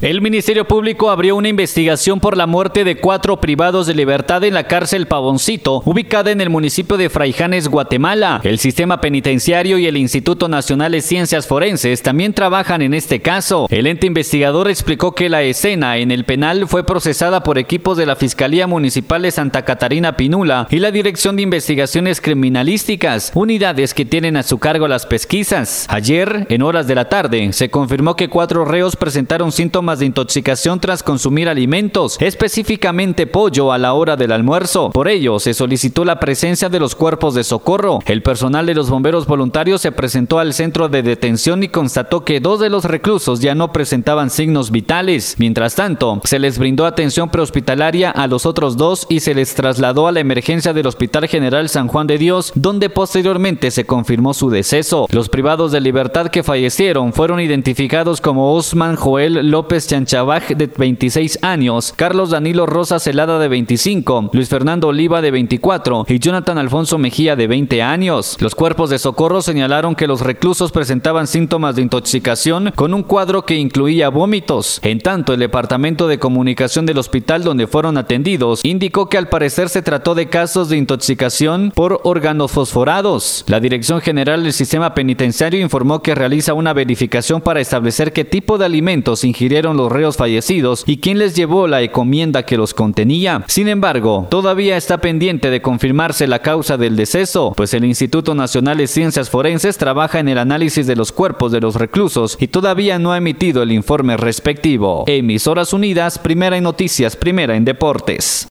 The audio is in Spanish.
El Ministerio Público abrió una investigación por la muerte de cuatro privados de libertad en la cárcel Pavoncito, ubicada en el municipio de Fraijanes, Guatemala. El sistema penitenciario y el Instituto Nacional de Ciencias Forenses también trabajan en este caso. El ente investigador explicó que la escena en el penal fue procesada por equipos de la Fiscalía Municipal de Santa Catarina Pinula y la Dirección de Investigaciones Criminalísticas, unidades que tienen a su cargo las pesquisas. Ayer, en horas de la tarde, se confirmó que cuatro reos presentaron síntomas de intoxicación tras consumir alimentos, específicamente pollo a la hora del almuerzo. Por ello, se solicitó la presencia de los cuerpos de socorro. El personal de los bomberos voluntarios se presentó al centro de detención y constató que dos de los reclusos ya no presentaban signos vitales. Mientras tanto, se les brindó atención prehospitalaria a los otros dos y se les trasladó a la emergencia del Hospital General San Juan de Dios, donde posteriormente se confirmó su deceso. Los privados de libertad que fallecieron fueron identificados como Osman Joel López Chanchabaj, de 26 años, Carlos Danilo Rosa Celada, de 25, Luis Fernando Oliva, de 24 y Jonathan Alfonso Mejía, de 20 años. Los cuerpos de socorro señalaron que los reclusos presentaban síntomas de intoxicación con un cuadro que incluía vómitos. En tanto, el Departamento de Comunicación del hospital donde fueron atendidos indicó que al parecer se trató de casos de intoxicación por organofosforados. La Dirección General del Sistema Penitenciario informó que realiza una verificación para establecer qué tipo de alimentos ingirieron los reos fallecidos y quién les llevó la encomienda que los contenía. Sin embargo, todavía está pendiente de confirmarse la causa del deceso, pues el Instituto Nacional de Ciencias Forenses trabaja en el análisis de los cuerpos de los reclusos y todavía no ha emitido el informe respectivo. Emisoras Unidas, primera en noticias, primera en deportes.